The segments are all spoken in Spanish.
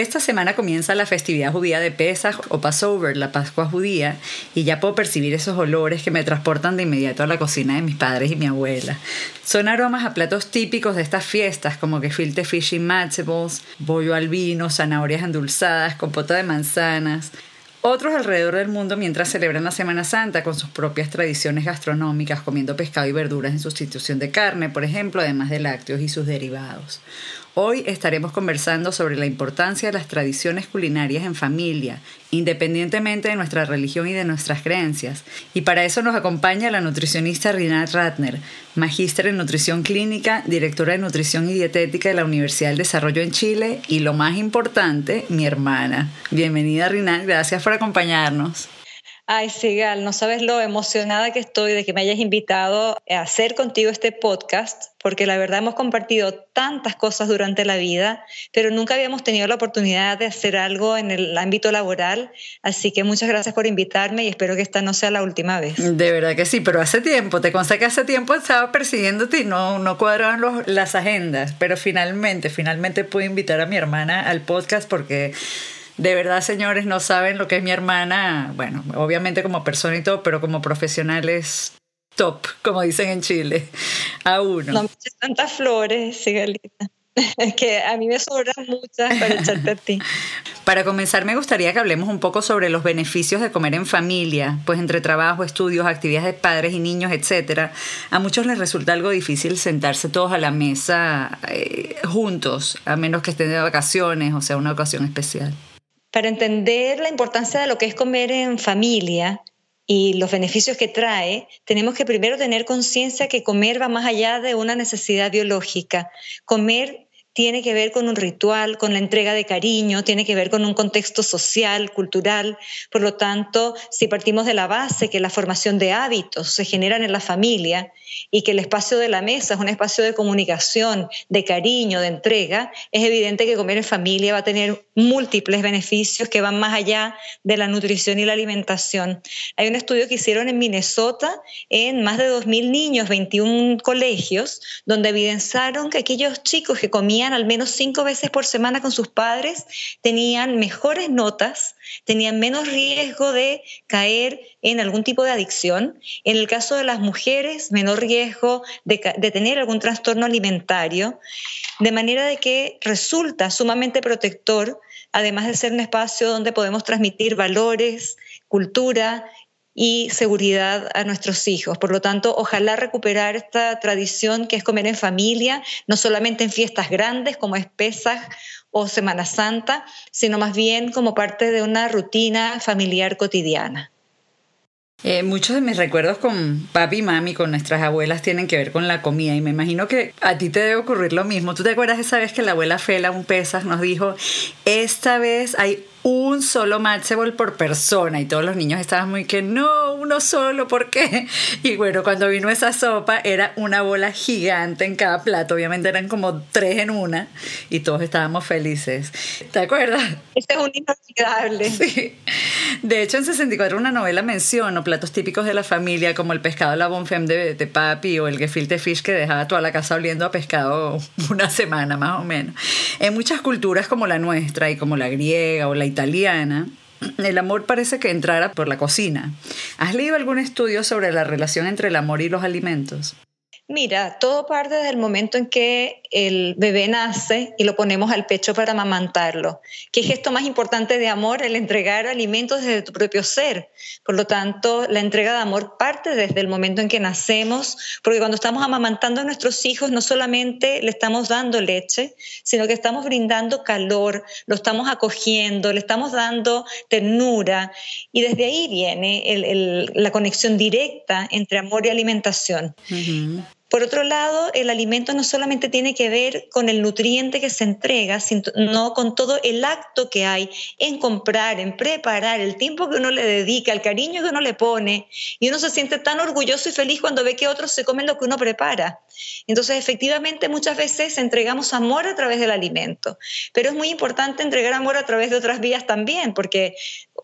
Esta semana comienza la festividad judía de Pesach o Passover, la Pascua judía, y ya puedo percibir esos olores que me transportan de inmediato a la cocina de mis padres y mi abuela. Son aromas a platos típicos de estas fiestas, como gefilte fish and matchables, bollo al vino, zanahorias endulzadas, compota de manzanas. Otros alrededor del mundo mientras celebran la Semana Santa con sus propias tradiciones gastronómicas, comiendo pescado y verduras en sustitución de carne, por ejemplo, además de lácteos y sus derivados. Hoy estaremos conversando sobre la importancia de las tradiciones culinarias en familia, independientemente de nuestra religión y de nuestras creencias. Y para eso nos acompaña la nutricionista Rinat Ratner, magíster en nutrición clínica, directora de nutrición y dietética de la Universidad del Desarrollo en Chile y lo más importante, mi hermana. Bienvenida Rinat, gracias por acompañarnos. Ay, Sigal, no sabes lo emocionada que estoy de que me hayas invitado a hacer contigo este podcast, porque la verdad hemos compartido tantas cosas durante la vida, pero nunca habíamos tenido la oportunidad de hacer algo en el ámbito laboral. Así que muchas gracias por invitarme y espero que esta no sea la última vez. De verdad que sí, pero hace tiempo, te consta que hace tiempo estaba persiguiéndote y no, no cuadraban las agendas, pero finalmente, finalmente pude invitar a mi hermana al podcast porque de verdad, señores, no saben lo que es mi hermana. Bueno, obviamente como persona y todo, pero como profesional es top, como dicen en Chile, a uno. No me tantas flores, Sigalita. Es que a mí me sobran muchas para echarte a ti. Para comenzar, me gustaría que hablemos un poco sobre los beneficios de comer en familia, pues entre trabajo, estudios, actividades de padres y niños, etcétera, a muchos les resulta algo difícil sentarse todos a la mesa eh, juntos, a menos que estén de vacaciones o sea una ocasión especial. Para entender la importancia de lo que es comer en familia y los beneficios que trae, tenemos que primero tener conciencia que comer va más allá de una necesidad biológica. Comer tiene que ver con un ritual, con la entrega de cariño, tiene que ver con un contexto social, cultural. Por lo tanto, si partimos de la base que la formación de hábitos se generan en la familia y que el espacio de la mesa es un espacio de comunicación, de cariño, de entrega, es evidente que comer en familia va a tener múltiples beneficios que van más allá de la nutrición y la alimentación. Hay un estudio que hicieron en Minnesota en más de 2.000 niños, 21 colegios, donde evidenciaron que aquellos chicos que comían al menos cinco veces por semana con sus padres tenían mejores notas, tenían menos riesgo de caer en algún tipo de adicción. En el caso de las mujeres, menor riesgo de, de tener algún trastorno alimentario, de manera de que resulta sumamente protector además de ser un espacio donde podemos transmitir valores, cultura y seguridad a nuestros hijos. Por lo tanto, ojalá recuperar esta tradición que es comer en familia, no solamente en fiestas grandes como es Pesaj o Semana Santa, sino más bien como parte de una rutina familiar cotidiana. Eh, muchos de mis recuerdos con papi y mami, con nuestras abuelas, tienen que ver con la comida y me imagino que a ti te debe ocurrir lo mismo. ¿Tú te acuerdas esa vez que la abuela Fela, un pesas, nos dijo, esta vez hay un solo matchable por persona y todos los niños estaban muy que no, uno solo, ¿por qué? Y bueno, cuando vino esa sopa era una bola gigante en cada plato, obviamente eran como tres en una y todos estábamos felices. ¿Te acuerdas? Este es un inolvidable. Sí. De hecho, en 64 una novela menciona platos típicos de la familia como el pescado la bonfem de, de papi o el gefilte fish que dejaba toda la casa oliendo a pescado una semana más o menos. En muchas culturas como la nuestra y como la griega o la italiana, el amor parece que entrara por la cocina. ¿Has leído algún estudio sobre la relación entre el amor y los alimentos? Mira, todo parte del momento en que el bebé nace y lo ponemos al pecho para amamantarlo. ¿Qué gesto más importante de amor? El entregar alimentos desde tu propio ser. Por lo tanto, la entrega de amor parte desde el momento en que nacemos, porque cuando estamos amamantando a nuestros hijos, no solamente le estamos dando leche, sino que estamos brindando calor, lo estamos acogiendo, le estamos dando ternura. Y desde ahí viene la conexión directa entre amor y alimentación. Por otro lado, el alimento no solamente tiene que ver con el nutriente que se entrega, sino con todo el acto que hay en comprar, en preparar, el tiempo que uno le dedica, el cariño que uno le pone. Y uno se siente tan orgulloso y feliz cuando ve que otros se comen lo que uno prepara. Entonces, efectivamente, muchas veces entregamos amor a través del alimento, pero es muy importante entregar amor a través de otras vías también, porque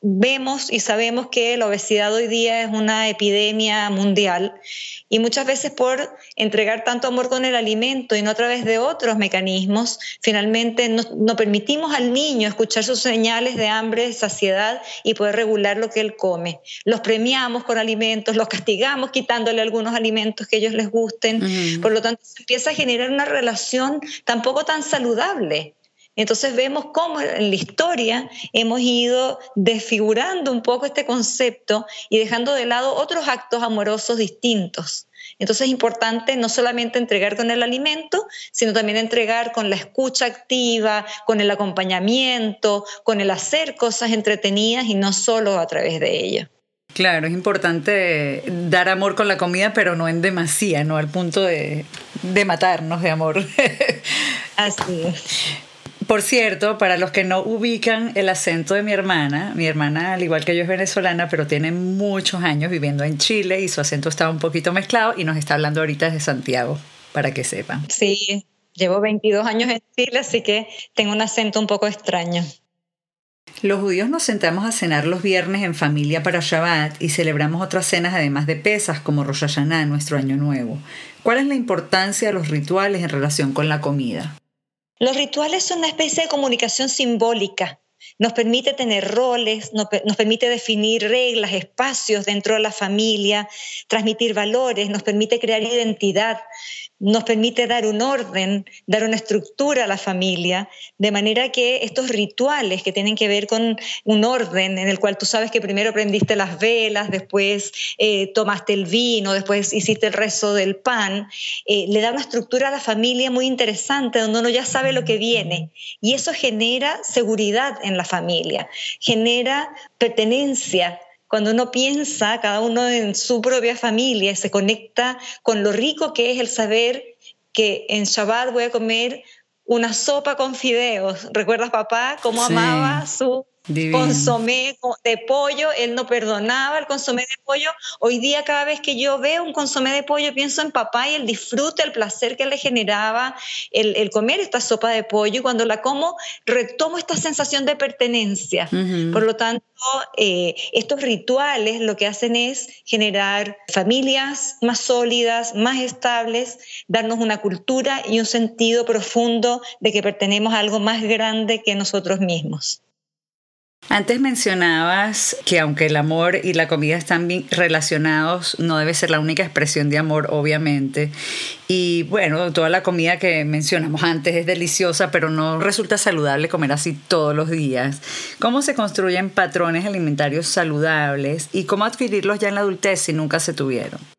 vemos y sabemos que la obesidad hoy día es una epidemia mundial y muchas veces por entregar tanto amor con el alimento y no a través de otros mecanismos, finalmente no, permitimos al niño escuchar sus señales de hambre, saciedad y poder regular lo que él come. Los premiamos con alimentos, los castigamos quitándole algunos alimentos que a ellos les gusten. Por lo tanto, se empieza a generar una relación tampoco tan saludable entonces vemos cómo en la historia hemos ido desfigurando un poco este concepto y dejando de lado otros actos amorosos distintos. Entonces es importante no solamente entregar con el alimento, sino también entregar con la escucha activa, con el acompañamiento, con el hacer cosas entretenidas y no solo a través de ella. Claro, es importante dar amor con la comida, pero no en demasía, no al punto de, de matarnos de amor. Así es. Por cierto, para los que no ubican el acento de mi hermana, mi hermana, al igual que yo, es venezolana, pero tiene muchos años viviendo en Chile y su acento está un poquito mezclado y nos está hablando ahorita desde Santiago, para que sepan. Sí, llevo 22 años en Chile, así que tengo un acento un poco extraño. Los judíos nos sentamos a cenar los viernes en familia para Shabbat y celebramos otras cenas además de pesas como Rosh Hashanah, nuestro año nuevo. ¿Cuál es la importancia de los rituales en relación con la comida? Los rituales son una especie de comunicación simbólica. Nos permite tener roles, nos, permite definir reglas, espacios dentro de la familia, transmitir valores, nos permite crear identidad nos permite dar un orden, dar una estructura a la familia, de manera que estos rituales que tienen que ver con un orden en el cual tú sabes que primero prendiste las velas, después eh, tomaste el vino, después hiciste el rezo del pan, eh, le da una estructura a la familia muy interesante donde uno ya sabe lo que viene. Y eso genera seguridad en la familia, genera pertenencia, cuando uno piensa, cada uno en su propia familia, se conecta con lo rico que es el saber que en Shabbat voy a comer una sopa con fideos. ¿Recuerdas papá cómo amaba su consomé de pollo, él no perdonaba el consomé de pollo. Hoy día cada vez que yo veo un consomé de pollo pienso en papá y el disfrute, el placer que le generaba el, comer esta sopa de pollo y cuando la como retomo esta sensación de pertenencia. Por lo tanto, eh, estos rituales lo que hacen es generar familias más sólidas, más estables, darnos una cultura y un sentido profundo de que pertenecemos a algo más grande que nosotros mismos. Antes mencionabas que aunque el amor y la comida están bien relacionados, no debe ser la única expresión de amor, obviamente. Y bueno, toda la comida que mencionamos antes es deliciosa, pero no resulta saludable comer así todos los días. ¿Cómo se construyen patrones alimentarios saludables y cómo adquirirlos ya en la adultez si nunca se tuvieron?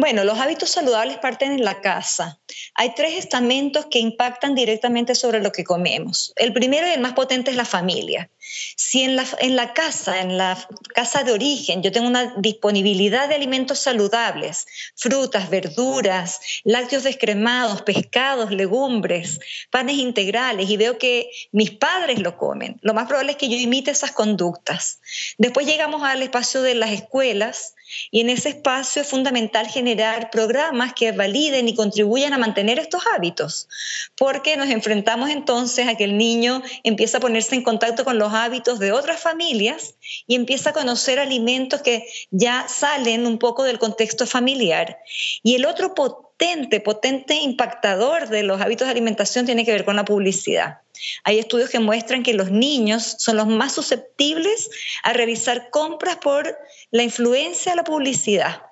Bueno, los hábitos saludables parten en la casa. Hay tres estamentos que impactan directamente sobre lo que comemos. El primero y el más potente es la familia. Si en la, en la casa, en la casa de origen, yo tengo una disponibilidad de alimentos saludables, frutas, verduras, lácteos descremados, pescados, legumbres, panes integrales, y veo que mis padres lo comen, lo más probable es que yo imite esas conductas. Después llegamos al espacio de las escuelas, y en ese espacio es fundamental generar programas que validen y contribuyan a mantener estos hábitos, porque nos enfrentamos entonces a que el niño empieza a ponerse en contacto con los hábitos de otras familias y empieza a conocer alimentos que ya salen un poco del contexto familiar. Y el otro potente, potente impactador de los hábitos de alimentación tiene que ver con la publicidad. Hay estudios que muestran que los niños son los más susceptibles a realizar compras por la influencia de la publicidad.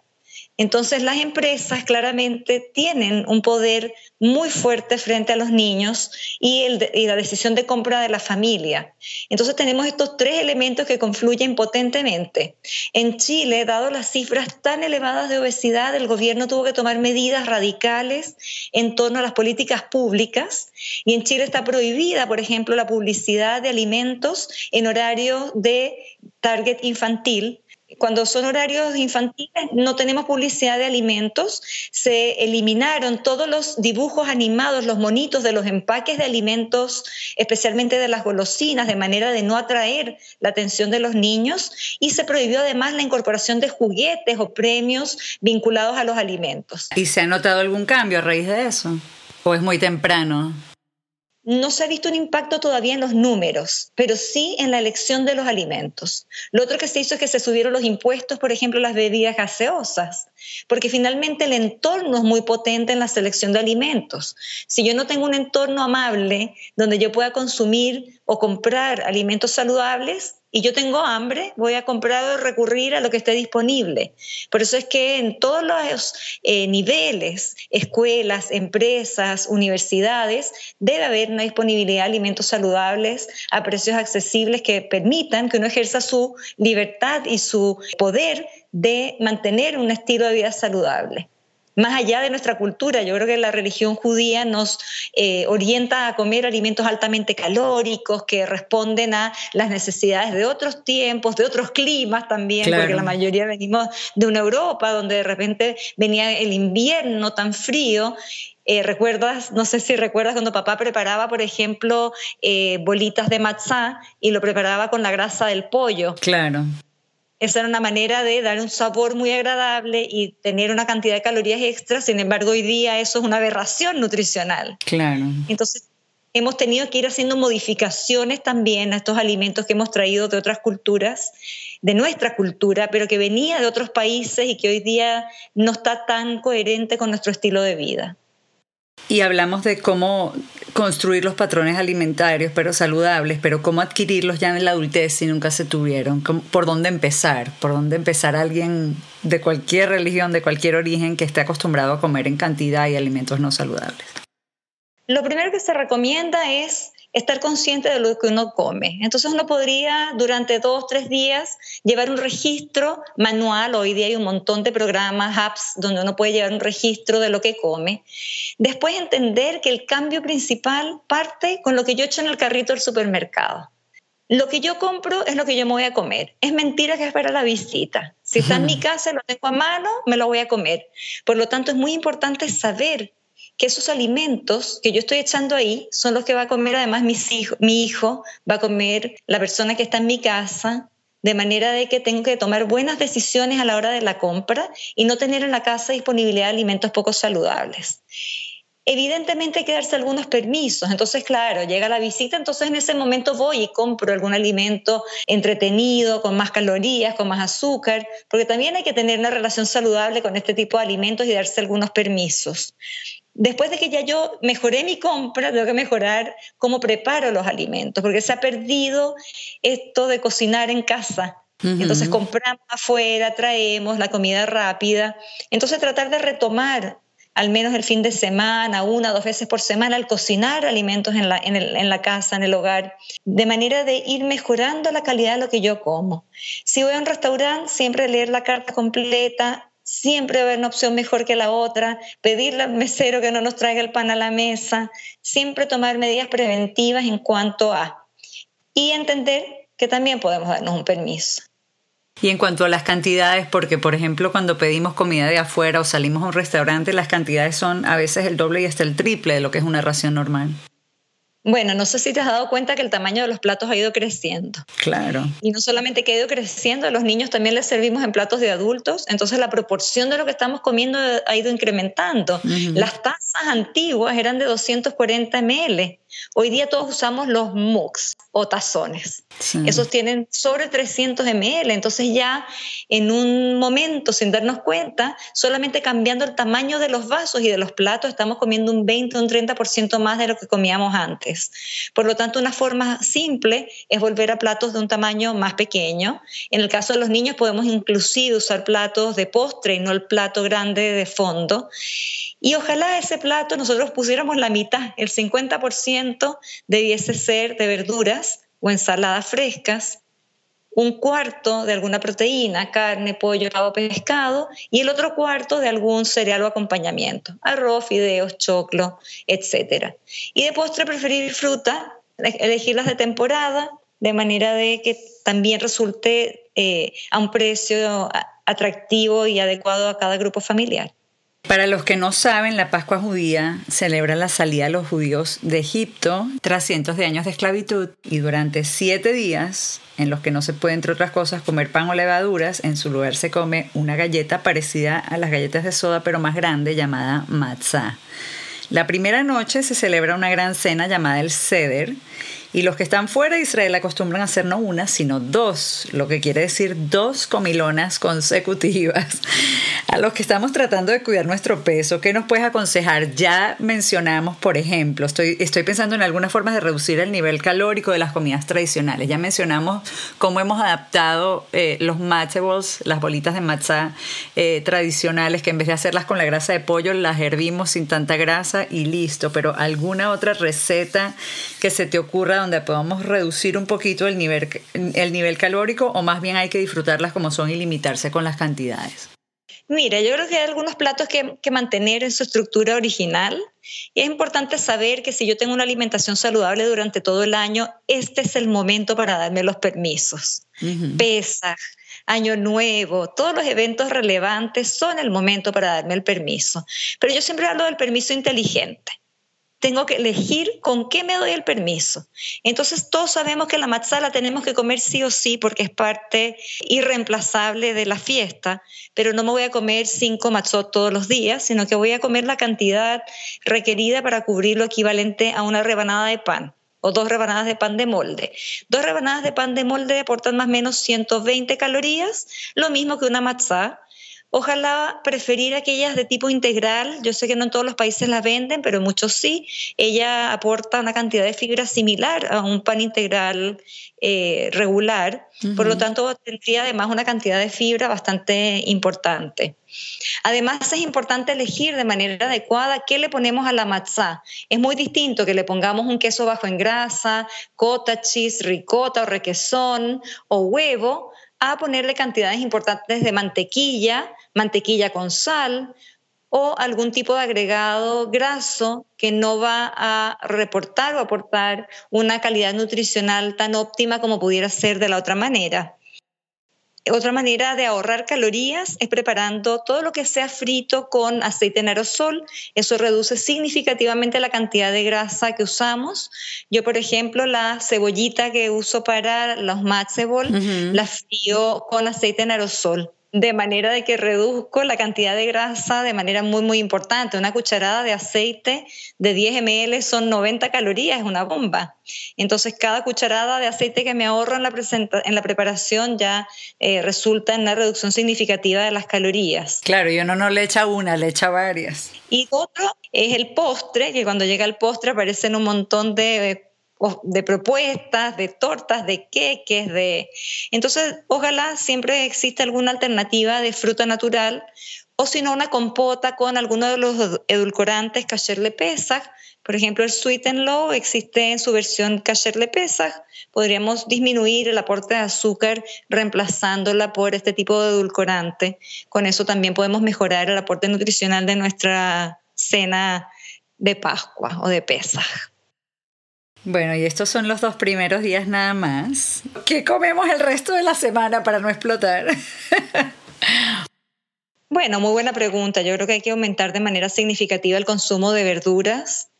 Entonces las empresas claramente tienen un poder muy fuerte frente a los niños y, la decisión de compra de la familia. Entonces tenemos estos tres elementos que confluyen potentemente. En Chile, dado las cifras tan elevadas de obesidad, el gobierno tuvo que tomar medidas radicales en torno a las políticas públicas y en Chile está prohibida, por ejemplo, la publicidad de alimentos en horario de target infantil cuando son horarios infantiles no tenemos publicidad de alimentos, se eliminaron todos los dibujos animados, los monitos de los empaques de alimentos, especialmente de las golosinas, de manera de no atraer la atención de los niños y se prohibió además la incorporación de juguetes o premios vinculados a los alimentos. ¿Y se ha notado algún cambio a raíz de eso? ¿O es muy temprano? No se ha visto un impacto todavía en los números, pero sí en la elección de los alimentos. Lo otro que se hizo es que se subieron los impuestos, por ejemplo, las bebidas gaseosas, porque finalmente el entorno es muy potente en la selección de alimentos. Si yo no tengo un entorno amable donde yo pueda consumir o comprar alimentos saludables, y yo tengo hambre, voy a comprar o recurrir a lo que esté disponible. Por eso es que en todos los eh, niveles, escuelas, empresas, universidades, debe haber una disponibilidad de alimentos saludables a precios accesibles que permitan que uno ejerza su libertad y su poder de mantener un estilo de vida saludable más allá de nuestra cultura. Yo creo que la religión judía nos eh, orienta a comer alimentos altamente calóricos que responden a las necesidades de otros tiempos, de otros climas también, porque la mayoría venimos de una Europa donde de repente venía el invierno tan frío eh, ¿Recuerdas? No sé si recuerdas cuando papá preparaba, por ejemplo, eh, bolitas de matzá y lo preparaba con la grasa del pollo. Claro. Esa era una manera de dar un sabor muy agradable y tener una cantidad de calorías extras. Sin embargo, hoy día eso es una aberración nutricional. Claro. Entonces, hemos tenido que ir haciendo modificaciones también a estos alimentos que hemos traído de otras culturas, de nuestra cultura, pero que venía de otros países y que hoy día no está tan coherente con nuestro estilo de vida. Y hablamos de cómo construir los patrones alimentarios, pero saludables, pero cómo adquirirlos ya en la adultez si nunca se tuvieron. ¿Por dónde empezar? ¿Por dónde empezar alguien de cualquier religión, de cualquier origen que esté acostumbrado a comer en cantidad y alimentos no saludables? Lo primero que se recomienda es estar consciente de lo que uno come. Entonces uno podría durante dos, tres días llevar un registro manual. Hoy día hay un montón de programas, apps, donde uno puede llevar un registro de lo que come. Después entender que el cambio principal parte con lo que yo echo en el carrito del supermercado. Lo que yo compro es lo que yo me voy a comer. Es mentira que es para la visita. Si está en mi casa y lo tengo a mano, me lo voy a comer. Por lo tanto, es muy importante saber que esos alimentos que yo estoy echando ahí son los que va a comer además mis mi hijo, va a comer la persona que está en mi casa, de manera de que tengo que tomar buenas decisiones a la hora de la compra y no tener en la casa disponibilidad de alimentos poco saludables. Evidentemente hay que darse algunos permisos, entonces claro, llega la visita, entonces en ese momento voy y compro algún alimento entretenido, con más calorías, con más azúcar, porque también hay que tener una relación saludable con este tipo de alimentos y darse algunos permisos después de que ya yo mejoré mi compra, tengo que mejorar cómo preparo los alimentos, porque se ha perdido esto de cocinar en casa. Entonces compramos afuera, traemos la comida rápida. Entonces tratar de retomar al menos el fin de semana, una o dos veces por semana, al cocinar alimentos en la, en la casa, en el hogar, de manera de ir mejorando la calidad de lo que yo como. Si voy a un restaurante, siempre leer la carta completa, siempre va a haber una opción mejor que la otra, pedirle al mesero que no nos traiga el pan a la mesa, siempre tomar medidas preventivas en cuanto a, y entender que también podemos darnos un permiso. Y en cuanto a las cantidades, porque por ejemplo cuando pedimos comida de afuera o salimos a un restaurante, las cantidades son a veces el doble y hasta el triple de lo que es una ración normal. Bueno, no sé si te has dado cuenta que el tamaño de los platos ha ido creciendo. Claro. Y no solamente que ha ido creciendo, a los niños también les servimos en platos de adultos, entonces la proporción de lo que estamos comiendo ha ido incrementando. Las tazas antiguas eran de 240 ml Hoy día todos usamos los mugs o tazones. Esos tienen sobre 300 ml, entonces ya en un momento, sin darnos cuenta, solamente cambiando el tamaño de los vasos y de los platos, estamos comiendo un 20 o un 30% más de lo que comíamos antes. Por lo tanto, una forma simple es volver a platos de un tamaño más pequeño. En el caso de los niños podemos inclusive usar platos de postre y no el plato grande de fondo. Y ojalá ese plato nosotros pusiéramos la mitad, el 50% debiese ser de verduras o ensaladas frescas, un cuarto de alguna proteína, carne, pollo, o pescado, y el otro cuarto de algún cereal o acompañamiento, arroz, fideos, choclo, etc. Y de postre preferir fruta, elegirlas de temporada, de manera de que también resulte eh, a un precio atractivo y adecuado a cada grupo familiar. Para los que no saben, la Pascua judía celebra la salida de los judíos de Egipto tras cientos de años de esclavitud y durante siete días, en los que no se puede, entre otras cosas, comer pan o levaduras, en su lugar se come una galleta parecida a las galletas de soda pero más grande llamada matzah. La primera noche se celebra una gran cena llamada el Seder y los que están fuera de Israel acostumbran a hacer no una, sino dos, lo que quiere decir dos comilonas consecutivas. A los que estamos tratando de cuidar nuestro peso, ¿qué nos puedes aconsejar? Ya mencionamos, por ejemplo, estoy, estoy pensando en algunas formas de reducir el nivel calórico de las comidas tradicionales. Ya mencionamos cómo hemos adaptado eh, los matchables, las bolitas de matzá eh, tradicionales, que en vez de hacerlas con la grasa de pollo, las hervimos sin tanta grasa y listo. Pero alguna otra receta que se te ocurra donde podamos reducir un poquito el nivel, el nivel calórico o más bien hay que disfrutarlas como son y limitarse con las cantidades? Mira, yo creo que hay algunos platos que, que mantener en su estructura original. Y es importante saber que si yo tengo una alimentación saludable durante todo el año, este es el momento para darme los permisos. Pesa, Año Nuevo, todos los eventos relevantes son el momento para darme el permiso. Pero yo siempre hablo del permiso inteligente tengo que elegir con qué me doy el permiso. Entonces todos sabemos que la matzá la tenemos que comer sí o sí porque es parte irreemplazable de la fiesta, pero no me voy a comer cinco matzot todos los días, sino que voy a comer la cantidad requerida para cubrir lo equivalente a una rebanada de pan o dos rebanadas de pan de molde. Dos rebanadas de pan de molde aportan más o menos 120 calorías, lo mismo que una matzá, Ojalá preferir aquellas de tipo integral. Yo sé que no en todos los países las venden, pero muchos sí. Ella aporta una cantidad de fibra similar a un pan integral eh, regular. Por lo tanto, tendría además una cantidad de fibra bastante importante. Además, es importante elegir de manera adecuada qué le ponemos a la matzá. Es muy distinto que le pongamos un queso bajo en grasa, cottage cheese, ricota o requesón o huevo a ponerle cantidades importantes de mantequilla, mantequilla con sal o algún tipo de agregado graso que no va a reportar o aportar una calidad nutricional tan óptima como pudiera ser de la otra manera. Otra manera de ahorrar calorías es preparando todo lo que sea frito con aceite en aerosol. Eso reduce significativamente la cantidad de grasa que usamos. Yo, por ejemplo, la cebollita que uso para los matzebol, la frío con aceite en aerosol de manera de que reduzco la cantidad de grasa de manera muy, muy importante. Una cucharada de aceite de 10 ml son 90 calorías, es una bomba. Entonces, cada cucharada de aceite que me ahorro en la, en la preparación ya eh, resulta en una reducción significativa de las calorías. Claro, y uno no le echa una, le echa varias. Y otro es el postre, que cuando llega el postre aparecen un montón de de propuestas, de tortas, de queques, de... Entonces, ojalá siempre exista alguna alternativa de fruta natural o si no una compota con alguno de los edulcorantes kasher le pesach. Por ejemplo, el sweet and low existe en su versión kasher le pesach. Podríamos disminuir el aporte de azúcar reemplazándola por este tipo de edulcorante. Con eso también podemos mejorar el aporte nutricional de nuestra cena de Pascua o de Pesach. Bueno, y estos son los dos primeros días nada más. ¿Qué comemos el resto de la semana para no explotar? bueno, muy buena pregunta. Yo creo que hay que aumentar de manera significativa el consumo de verduras.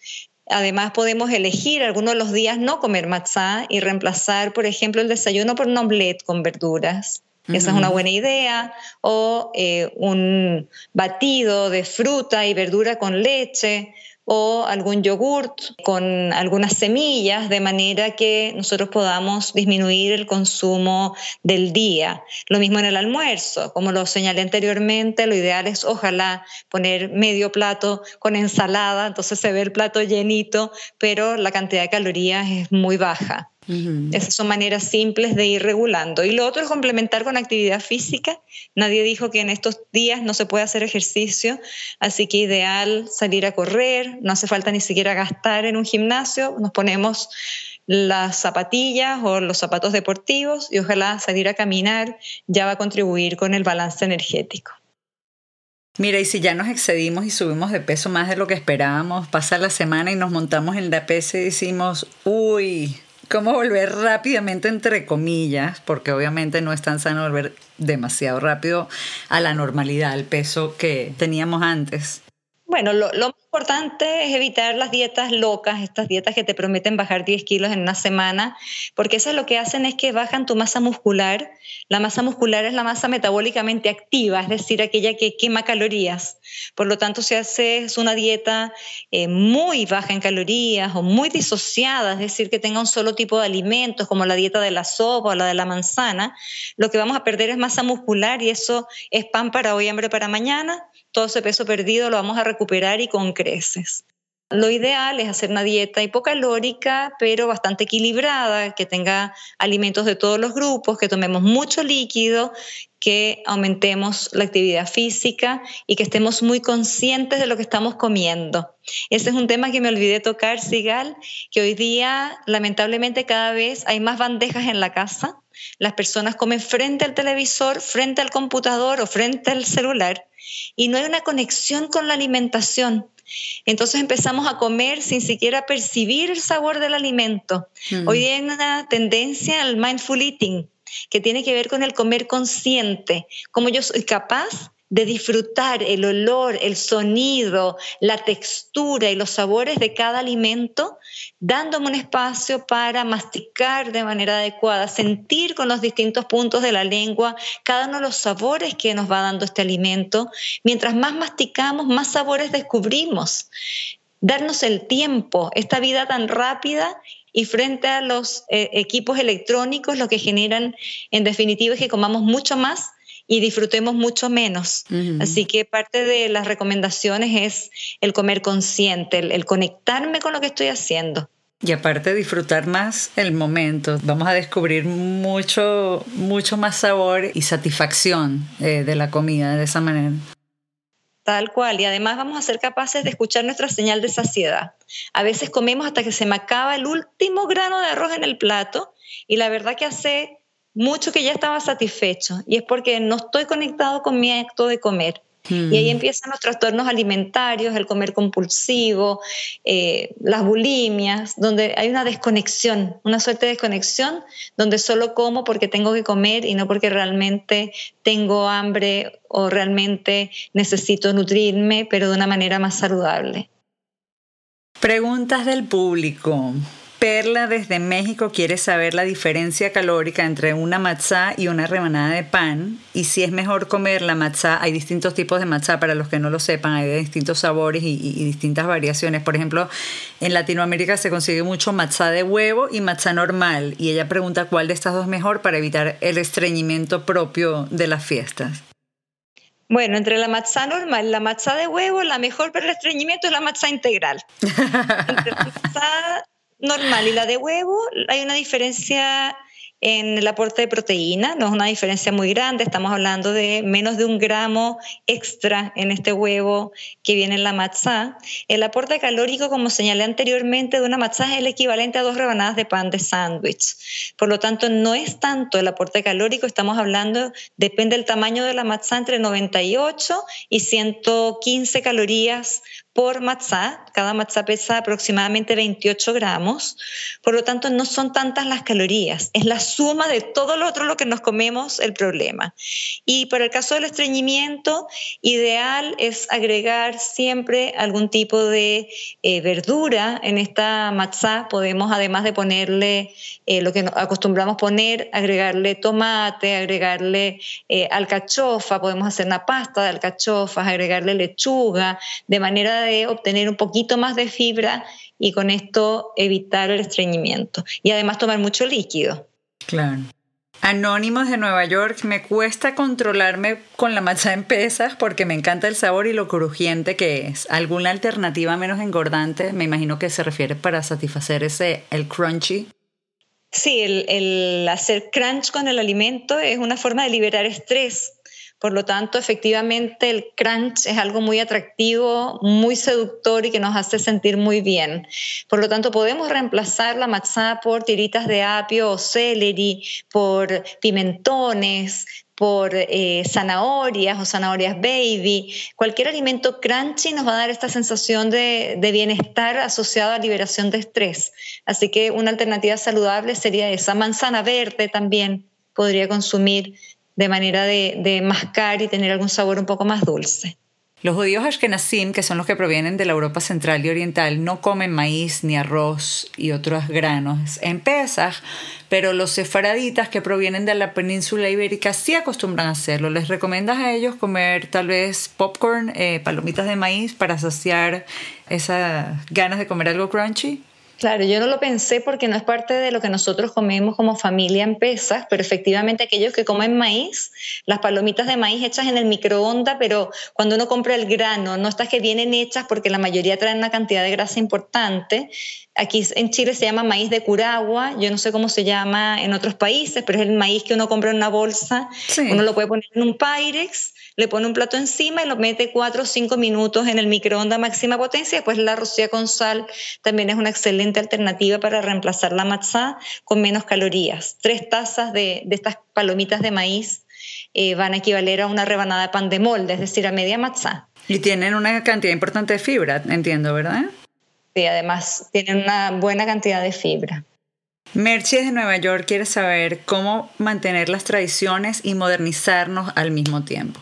Además, podemos elegir algunos de los días no comer matzá y reemplazar, por ejemplo, el desayuno por un omelette con verduras. Esa es una buena idea. O eh, un batido de fruta y verdura con leche o algún yogurt con algunas semillas, de manera que nosotros podamos disminuir el consumo del día. Lo mismo en el almuerzo, como lo señalé anteriormente, lo ideal es ojalá poner medio plato con ensalada, entonces se ve el plato llenito, pero la cantidad de calorías es muy baja. Esas son maneras simples de ir regulando. Y lo otro es complementar con actividad física. Nadie dijo que en estos días no se puede hacer ejercicio, así que ideal salir a correr, no hace falta ni siquiera gastar en un gimnasio, nos ponemos las zapatillas o los zapatos deportivos y ojalá salir a caminar ya va a contribuir con el balance energético. Mira, y si ya nos excedimos y subimos de peso más de lo que esperábamos, pasa la semana y nos montamos en la pesa y decimos, uy, cómo volver rápidamente, entre comillas, porque obviamente no es tan sano volver demasiado rápido a la normalidad, al peso que teníamos antes. Bueno, lo, lo, importante es evitar las dietas locas, estas dietas que te prometen bajar 10 kilos en una semana, porque eso lo que hacen es que bajan tu masa muscular. La masa muscular es la masa metabólicamente activa, es decir, aquella que quema calorías. Por lo tanto, si haces una dieta eh, muy baja en calorías o muy disociada, es decir, que tenga un solo tipo de alimentos, como la dieta de la sopa o la de la manzana, lo que vamos a perder es masa muscular y eso es pan para hoy, hambre para mañana todo ese peso perdido lo vamos a recuperar y con creces. Lo ideal es hacer una dieta hipocalórica, pero bastante equilibrada, que tenga alimentos de todos los grupos, que tomemos mucho líquido, que aumentemos la actividad física y que estemos muy conscientes de lo que estamos comiendo. Ese es un tema que me olvidé tocar, Sigal, que hoy día lamentablemente cada vez hay más bandejas en la casa. Las personas comen frente al televisor, frente al computador o frente al celular y no hay una conexión con la alimentación. Entonces empezamos a comer sin siquiera percibir el sabor del alimento. Mm. Hoy hay una tendencia al mindful eating que tiene que ver con el comer consciente, como yo soy capaz de disfrutar el olor, el sonido, la textura y los sabores de cada alimento, dándome un espacio para masticar de manera adecuada, sentir con los distintos puntos de la lengua cada uno de los sabores que nos va dando este alimento. Mientras más masticamos, más sabores descubrimos. Darnos el tiempo, esta vida tan rápida y frente a los eh, equipos electrónicos, lo que generan en definitiva es que comamos mucho más y disfrutemos mucho menos. Así que parte de las recomendaciones es el comer consciente, el, conectarme con lo que estoy haciendo. Y aparte disfrutar más el momento, vamos a descubrir mucho, mucho más sabor y satisfacción eh, de la comida de esa manera. Tal cual, y además vamos a ser capaces de escuchar nuestra señal de saciedad. A veces comemos hasta que se me acaba el último grano de arroz en el plato y la verdad que hace mucho que ya estaba satisfecho y es porque no estoy conectado con mi acto de comer. Y ahí empiezan los trastornos alimentarios, el comer compulsivo, eh, las bulimias, donde hay una desconexión, una suerte de desconexión, donde solo como porque tengo que comer y no porque realmente tengo hambre o realmente necesito nutrirme, pero de una manera más saludable. Preguntas del público. Perla desde México quiere saber la diferencia calórica entre una matzá y una rebanada de pan y si es mejor comer la matzá. Hay distintos tipos de matzá, para los que no lo sepan, hay de distintos sabores y, distintas variaciones. Por ejemplo, en Latinoamérica se consigue mucho matzá de huevo y matzá normal y ella pregunta cuál de estas dos es mejor para evitar el estreñimiento propio de las fiestas. Bueno, entre la matzá normal y la matzá de huevo, la mejor para el estreñimiento es la matzá integral. entre la matzá normal y la de huevo hay una diferencia en el aporte de proteína, no es una diferencia muy grande, estamos hablando de menos de un gramo extra en este huevo que viene en la matzá. El aporte calórico, como señalé anteriormente, de una matzá es el equivalente a dos rebanadas de pan de sándwich. Por lo tanto, no es tanto el aporte calórico, estamos hablando, depende del tamaño de la matzá, entre 98 y 115 calorías por matzá. Cada matzá pesa aproximadamente 28 gramos. Por lo tanto, no son tantas las calorías. Es la suma de todo lo otro lo que nos comemos el problema. Y para el caso del estreñimiento, ideal es agregar siempre algún tipo de eh, verdura en esta matzá. Podemos, además de ponerle eh, lo que acostumbramos poner, agregarle tomate, agregarle eh, alcachofa, podemos hacer una pasta de alcachofas, agregarle lechuga, de manera de obtener un poquito más de fibra y con esto evitar el estreñimiento. Y además tomar mucho líquido. Claro. Anónimos de Nueva York, me cuesta controlarme con la matzá en pesas porque me encanta el sabor y lo crujiente que es. ¿Alguna alternativa menos engordante? Me imagino que se refiere para satisfacer ese, el crunchy. Sí, el, el hacer crunch con el alimento es una forma de liberar estrés por lo tanto, efectivamente, el crunch es algo muy atractivo, muy seductor y que nos hace sentir muy bien. Por lo tanto, podemos reemplazar la matzá por tiritas de apio o celery, por pimentones, por eh, zanahorias o zanahorias baby. Cualquier alimento crunchy nos va a dar esta sensación de, bienestar asociado a liberación de estrés. Así que una alternativa saludable sería esa. Manzana verde también podría consumir de manera de, mascar y tener algún sabor un poco más dulce. Los judíos ashkenazim, que son los que provienen de la Europa central y oriental, no comen maíz ni arroz y otros granos en Pesach, pero los sefaraditas que provienen de la península ibérica sí acostumbran a hacerlo. ¿Les recomiendas a ellos comer tal vez popcorn, eh, palomitas de maíz para saciar esas ganas de comer algo crunchy? Claro, yo no lo pensé porque no es parte de lo que nosotros comemos como familia en pesas, pero efectivamente aquellos que comen maíz, las palomitas de maíz hechas en el microondas, pero cuando uno compra el grano, no estas que vienen hechas porque la mayoría traen una cantidad de grasa importante. Aquí en Chile se llama maíz de curagua, yo no sé cómo se llama en otros países, pero es el maíz que uno compra en una bolsa, uno lo puede poner en un Pyrex le pone un plato encima y lo mete cuatro o cinco minutos en el microondas máxima potencia, después la rocía con sal también es una excelente alternativa para reemplazar la matzá con menos calorías. Tres tazas de, estas palomitas de maíz eh, van a equivaler a una rebanada de pan de molde, es decir, a media matzá. Y tienen una cantidad importante de fibra, entiendo, ¿verdad? Sí, además tienen una buena cantidad de fibra. Merchi de Nueva York quiere saber cómo mantener las tradiciones y modernizarnos al mismo tiempo.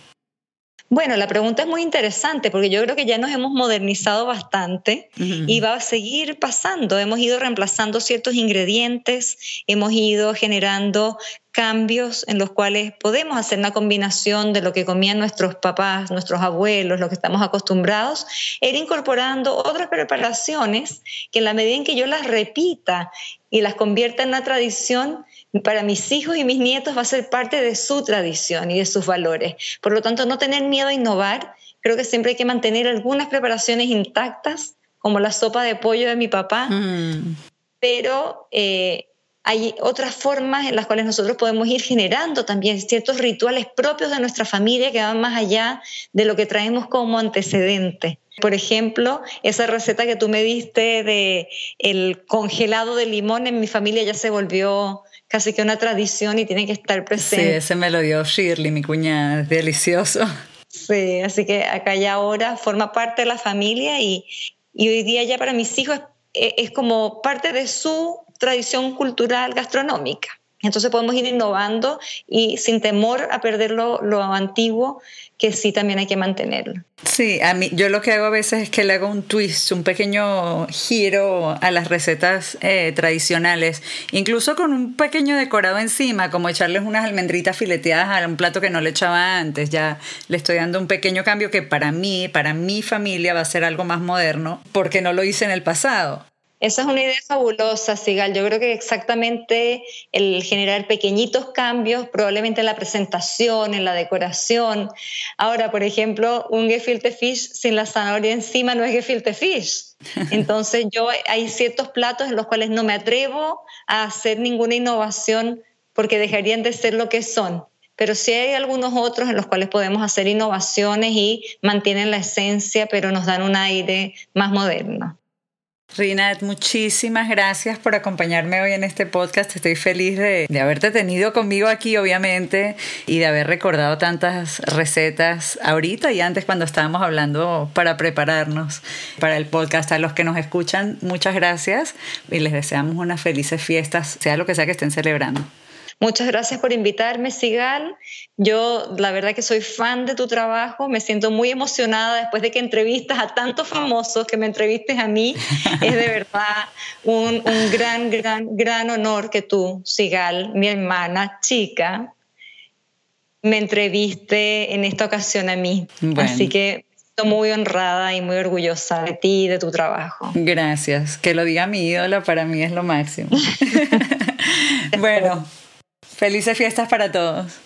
Bueno, la pregunta es muy interesante porque yo creo que ya nos hemos modernizado bastante y va a seguir pasando. Hemos ido reemplazando ciertos ingredientes, hemos ido generando cambios en los cuales podemos hacer una combinación de lo que comían nuestros papás, nuestros abuelos, lo que estamos acostumbrados, e ir incorporando otras preparaciones que en la medida en que yo las repita y las convierta en una tradición, para mis hijos y mis nietos va a ser parte de su tradición y de sus valores. Por lo tanto, no tener miedo a innovar. Creo que siempre hay que mantener algunas preparaciones intactas, como la sopa de pollo de mi papá, mm. pero eh, hay otras formas en las cuales nosotros podemos ir generando también ciertos rituales propios de nuestra familia que van más allá de lo que traemos como antecedente. Por ejemplo, esa receta que tú me diste de el congelado de limón en mi familia ya se volvió casi que una tradición y tiene que estar presente. Sí, ese me lo dio Shirley, mi cuñada, es delicioso. Sí, así que acá ya ahora forma parte de la familia y, y hoy día ya para mis hijos es, es como parte de su tradición cultural gastronómica. Entonces podemos ir innovando y sin temor a perder lo, antiguo, que sí también hay que mantenerlo. Sí, a mí yo lo que hago a veces es que le hago un twist, un pequeño giro a las recetas eh, tradicionales, incluso con un pequeño decorado encima, como echarles unas almendritas fileteadas a un plato que no le echaba antes. Ya le estoy dando un pequeño cambio que para mí, para mi familia va a ser algo más moderno, porque no lo hice en el pasado. Esa es una idea fabulosa, Sigal. Yo creo que exactamente el generar pequeñitos cambios, probablemente en la presentación, en la decoración. Ahora, por ejemplo, un gefilte fish sin la zanahoria encima no es gefilte fish. Entonces, yo hay ciertos platos en los cuales no me atrevo a hacer ninguna innovación porque dejarían de ser lo que son. Pero sí hay algunos otros en los cuales podemos hacer innovaciones y mantienen la esencia, pero nos dan un aire más moderno. Rinat, muchísimas gracias por acompañarme hoy en este podcast. Estoy feliz de, de, haberte tenido conmigo aquí, obviamente, y de haber recordado tantas recetas ahorita y antes cuando estábamos hablando para prepararnos para el podcast. A los que nos escuchan, muchas gracias y les deseamos unas felices fiestas, sea lo que sea que estén celebrando. Muchas gracias por invitarme, Sigal. Yo la verdad que soy fan de tu trabajo, me siento muy emocionada después de que entrevistas a tantos famosos, que me entrevistes a mí. Es de verdad un, gran, gran, gran honor que tú, Sigal, mi hermana chica, me entreviste en esta ocasión a mí. Así que estoy muy honrada y muy orgullosa de ti y de tu trabajo. Gracias. Que lo diga mi ídolo para mí es lo máximo. bueno. Felices fiestas para todos.